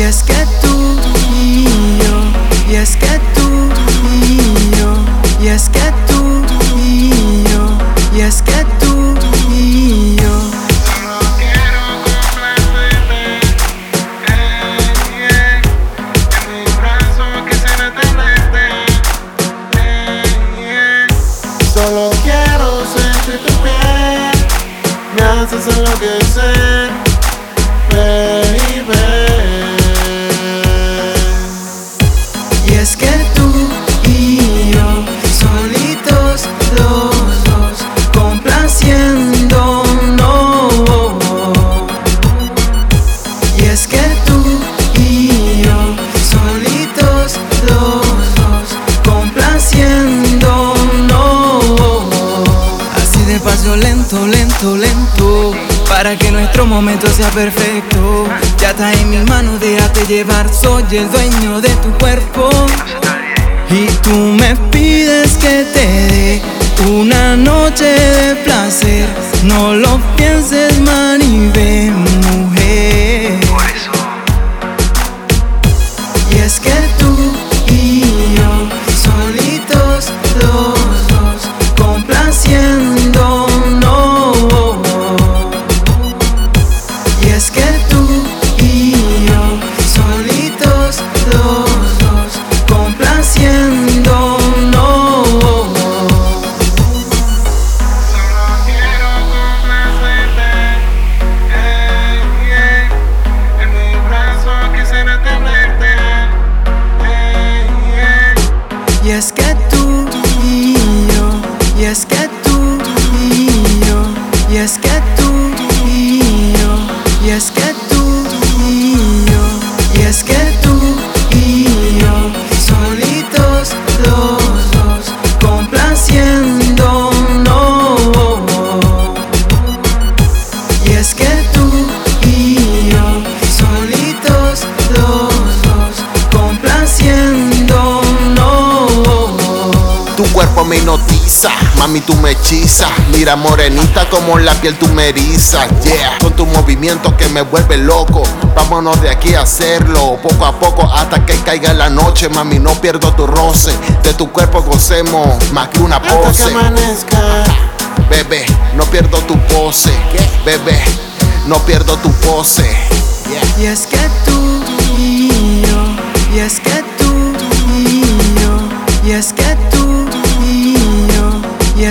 es que tú y yo, y es que tú y yo, y es que tú y yo, y es que tú y yo. Solo quiero complacerte. En mis brazos quisiera tenerte, eh, yeah. Solo quiero sentir tu piel, me haces enloquecer, baby. Lento, lento, lento. Para que nuestro momento sea perfecto. Ya está en mis manos, déjate llevar. Soy el dueño de tu cuerpo. Y tú me pides Y es que tú y yo, y es que tú y yo, y me hipnotiza, mami tú me hechizas. Mira morenita como la piel tú me erizas. Yeah, con tu movimiento que me vuelve loco. Vámonos de aquí a hacerlo. Poco a poco hasta que caiga la noche. Mami no pierdo tu roce. De tu cuerpo gocemos más que una Hasta que pose. amanezca. Bebé, no pierdo tu pose. Bebé, no pierdo tu pose. Yeah. Y es que tú y yo, y es que tú y yo, y es que tú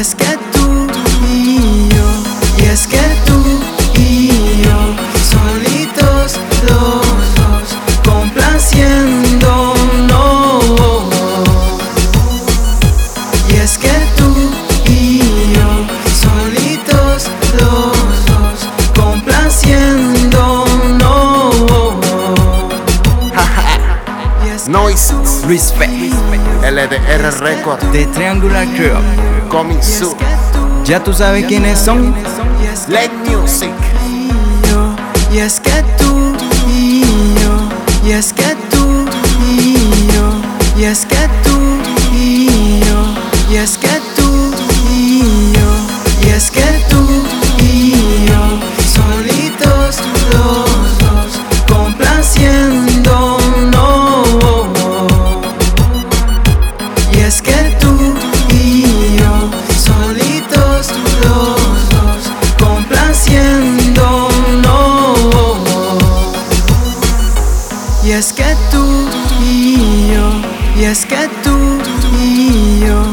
es que tú y yo, y es que tú y yo, solitos los dos, complaciendo, no. Y es que tú y yo, solitos los dos, complaciendo, no. Y es que Noises, tú Respect LDR Record, de Triangular Crew. Tú Ya tú sabes quiénes son. Let music y es que tú y yo, y es que tú y yo, y es que tú y yo, y es que yo,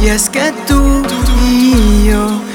y es que tú y yo, y es